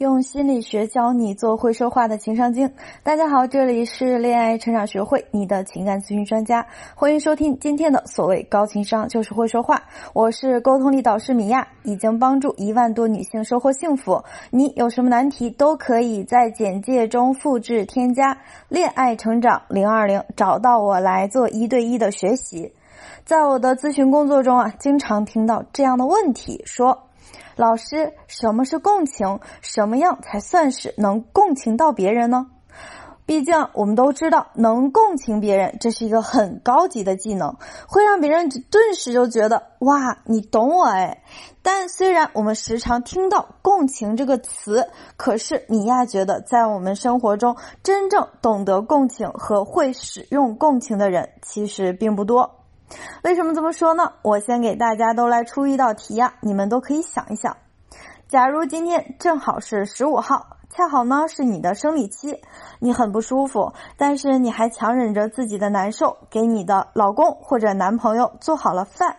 用心理学教你做会说话的情商精。大家好，这里是恋爱成长学会，你的情感咨询专家，欢迎收听今天的所谓高情商就是会说话。我是沟通力导师米娅，已经帮助一万多女性收获幸福。你有什么难题都可以在简介中复制添加“恋爱成长零二零”，找到我来做一对一的学习。在我的咨询工作中啊，经常听到这样的问题，说。老师，什么是共情？什么样才算是能共情到别人呢？毕竟我们都知道，能共情别人，这是一个很高级的技能，会让别人顿时就觉得哇，你懂我哎。但虽然我们时常听到“共情”这个词，可是米娅觉得，在我们生活中，真正懂得共情和会使用共情的人，其实并不多。为什么这么说呢？我先给大家都来出一道题呀，你们都可以想一想。假如今天正好是十五号，恰好呢是你的生理期，你很不舒服，但是你还强忍着自己的难受，给你的老公或者男朋友做好了饭，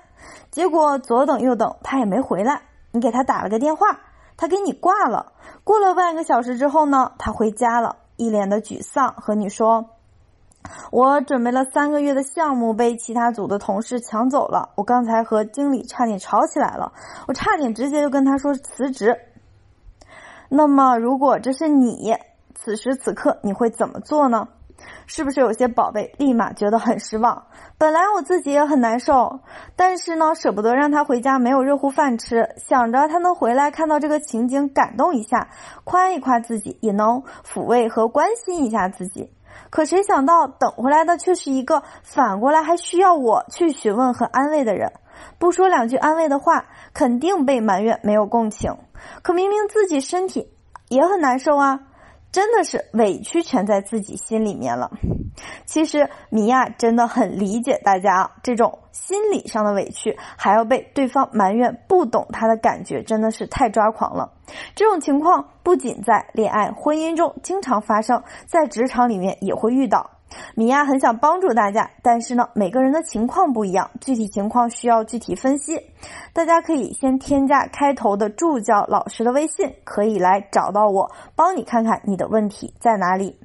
结果左等右等他也没回来，你给他打了个电话，他给你挂了。过了半个小时之后呢，他回家了，一脸的沮丧，和你说。我准备了三个月的项目被其他组的同事抢走了，我刚才和经理差点吵起来了，我差点直接就跟他说辞职。那么，如果这是你，此时此刻你会怎么做呢？是不是有些宝贝立马觉得很失望？本来我自己也很难受，但是呢，舍不得让他回家没有热乎饭吃，想着他能回来看到这个情景感动一下，夸一夸自己，也能抚慰和关心一下自己。可谁想到，等回来的却是一个反过来还需要我去询问和安慰的人。不说两句安慰的话，肯定被埋怨没有共情。可明明自己身体也很难受啊。真的是委屈全在自己心里面了。其实米娅真的很理解大家，这种心理上的委屈，还要被对方埋怨不懂她的感觉，真的是太抓狂了。这种情况不仅在恋爱、婚姻中经常发生，在职场里面也会遇到。米娅很想帮助大家，但是呢，每个人的情况不一样，具体情况需要具体分析。大家可以先添加开头的助教老师的微信，可以来找到我，帮你看看你的问题在哪里。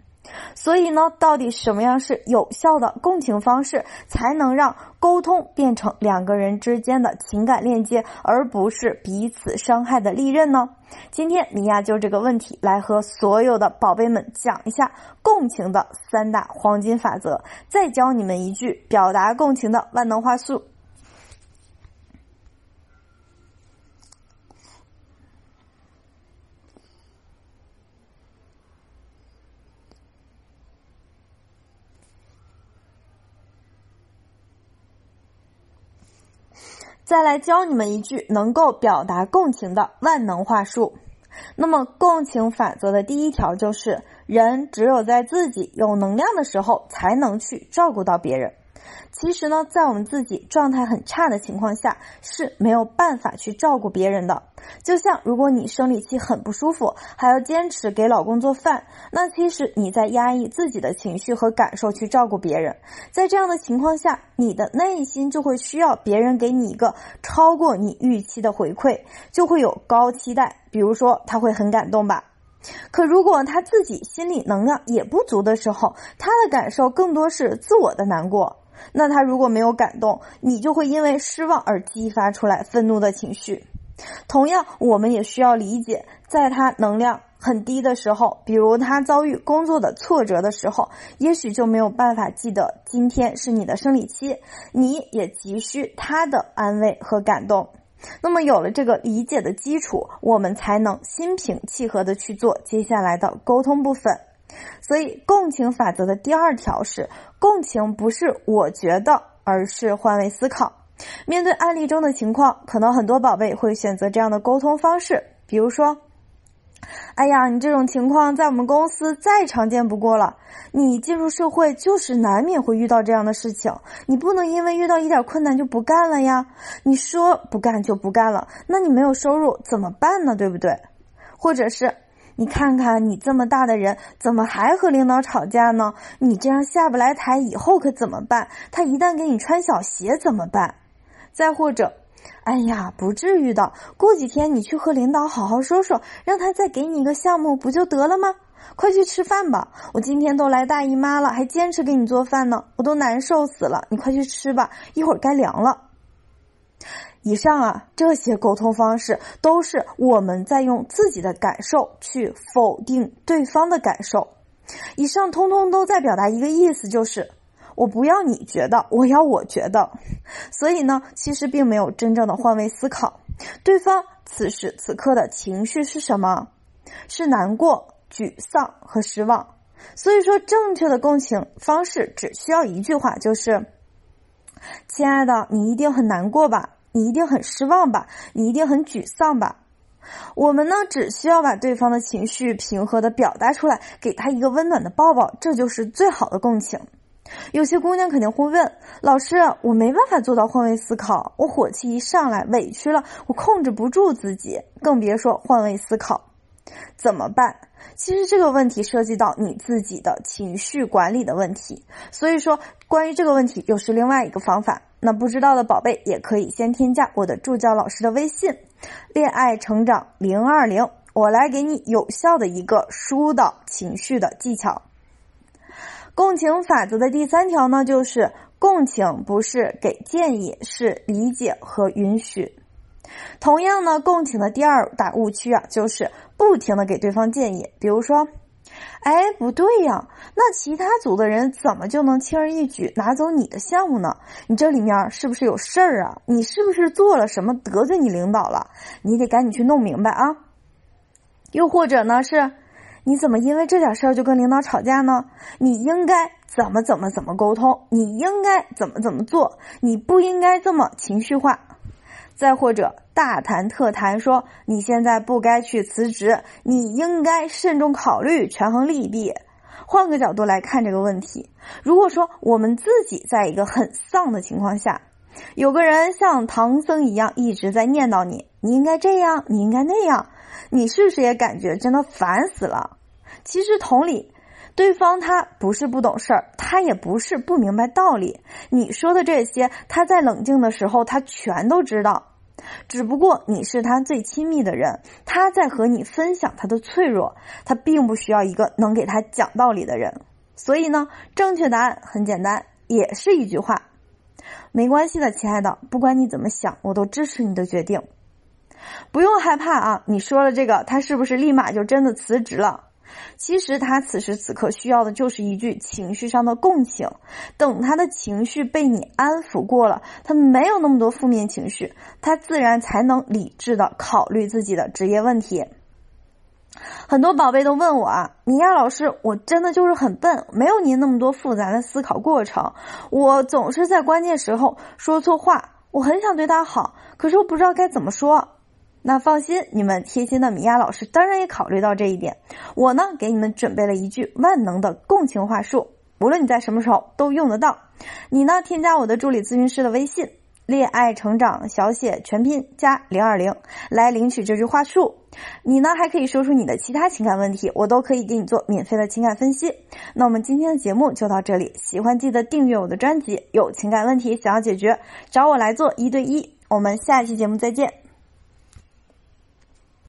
所以呢，到底什么样是有效的共情方式，才能让沟通变成两个人之间的情感链接，而不是彼此伤害的利刃呢？今天米娅就这个问题来和所有的宝贝们讲一下共情的三大黄金法则，再教你们一句表达共情的万能话术。再来教你们一句能够表达共情的万能话术。那么，共情法则的第一条就是：人只有在自己有能量的时候，才能去照顾到别人。其实呢，在我们自己状态很差的情况下，是没有办法去照顾别人的。就像如果你生理期很不舒服，还要坚持给老公做饭，那其实你在压抑自己的情绪和感受去照顾别人。在这样的情况下，你的内心就会需要别人给你一个超过你预期的回馈，就会有高期待。比如说，他会很感动吧？可如果他自己心理能量也不足的时候，他的感受更多是自我的难过。那他如果没有感动，你就会因为失望而激发出来愤怒的情绪。同样，我们也需要理解，在他能量很低的时候，比如他遭遇工作的挫折的时候，也许就没有办法记得今天是你的生理期，你也急需他的安慰和感动。那么，有了这个理解的基础，我们才能心平气和的去做接下来的沟通部分。所以，共情法则的第二条是：共情不是我觉得，而是换位思考。面对案例中的情况，可能很多宝贝会选择这样的沟通方式，比如说：“哎呀，你这种情况在我们公司再常见不过了。你进入社会就是难免会遇到这样的事情，你不能因为遇到一点困难就不干了呀。你说不干就不干了，那你没有收入怎么办呢？对不对？或者是？”你看看，你这么大的人，怎么还和领导吵架呢？你这样下不来台，以后可怎么办？他一旦给你穿小鞋怎么办？再或者，哎呀，不至于的，过几天你去和领导好好说说，让他再给你一个项目，不就得了吗？快去吃饭吧！我今天都来大姨妈了，还坚持给你做饭呢，我都难受死了。你快去吃吧，一会儿该凉了。以上啊，这些沟通方式都是我们在用自己的感受去否定对方的感受。以上通通都在表达一个意思，就是我不要你觉得，我要我觉得。所以呢，其实并没有真正的换位思考，对方此时此刻的情绪是什么？是难过。沮丧和失望，所以说正确的共情方式只需要一句话，就是：“亲爱的，你一定很难过吧？你一定很失望吧？你一定很沮丧吧？”我们呢，只需要把对方的情绪平和的表达出来，给他一个温暖的抱抱，这就是最好的共情。有些姑娘肯定会问老师：“我没办法做到换位思考，我火气一上来，委屈了，我控制不住自己，更别说换位思考，怎么办？”其实这个问题涉及到你自己的情绪管理的问题，所以说关于这个问题又是另外一个方法。那不知道的宝贝也可以先添加我的助教老师的微信“恋爱成长零二零”，我来给你有效的一个疏导情绪的技巧。共情法则的第三条呢，就是共情不是给建议，是理解和允许。同样呢，共情的第二大误区啊，就是不停的给对方建议。比如说，哎，不对呀，那其他组的人怎么就能轻而易举拿走你的项目呢？你这里面是不是有事儿啊？你是不是做了什么得罪你领导了？你得赶紧去弄明白啊！又或者呢，是你怎么因为这点事儿就跟领导吵架呢？你应该怎么怎么怎么沟通？你应该怎么怎么做？你不应该这么情绪化。再或者大谈特谈说你现在不该去辞职，你应该慎重考虑，权衡利弊。换个角度来看这个问题，如果说我们自己在一个很丧的情况下，有个人像唐僧一样一直在念叨你，你应该这样，你应该那样，你是不是也感觉真的烦死了？其实同理，对方他不是不懂事儿，他也不是不明白道理。你说的这些，他在冷静的时候，他全都知道。只不过你是他最亲密的人，他在和你分享他的脆弱，他并不需要一个能给他讲道理的人。所以呢，正确答案很简单，也是一句话：没关系的，亲爱的，不管你怎么想，我都支持你的决定，不用害怕啊。你说了这个，他是不是立马就真的辞职了？其实他此时此刻需要的就是一句情绪上的共情，等他的情绪被你安抚过了，他没有那么多负面情绪，他自然才能理智的考虑自己的职业问题。很多宝贝都问我啊，米娅老师，我真的就是很笨，没有您那么多复杂的思考过程，我总是在关键时候说错话，我很想对他好，可是我不知道该怎么说。那放心，你们贴心的米娅老师当然也考虑到这一点。我呢，给你们准备了一句万能的共情话术，无论你在什么时候都用得到。你呢，添加我的助理咨询师的微信“恋爱成长小写全拼加零二零”来领取这句话术。你呢，还可以说出你的其他情感问题，我都可以给你做免费的情感分析。那我们今天的节目就到这里，喜欢记得订阅我的专辑。有情感问题想要解决，找我来做一对一。我们下期节目再见。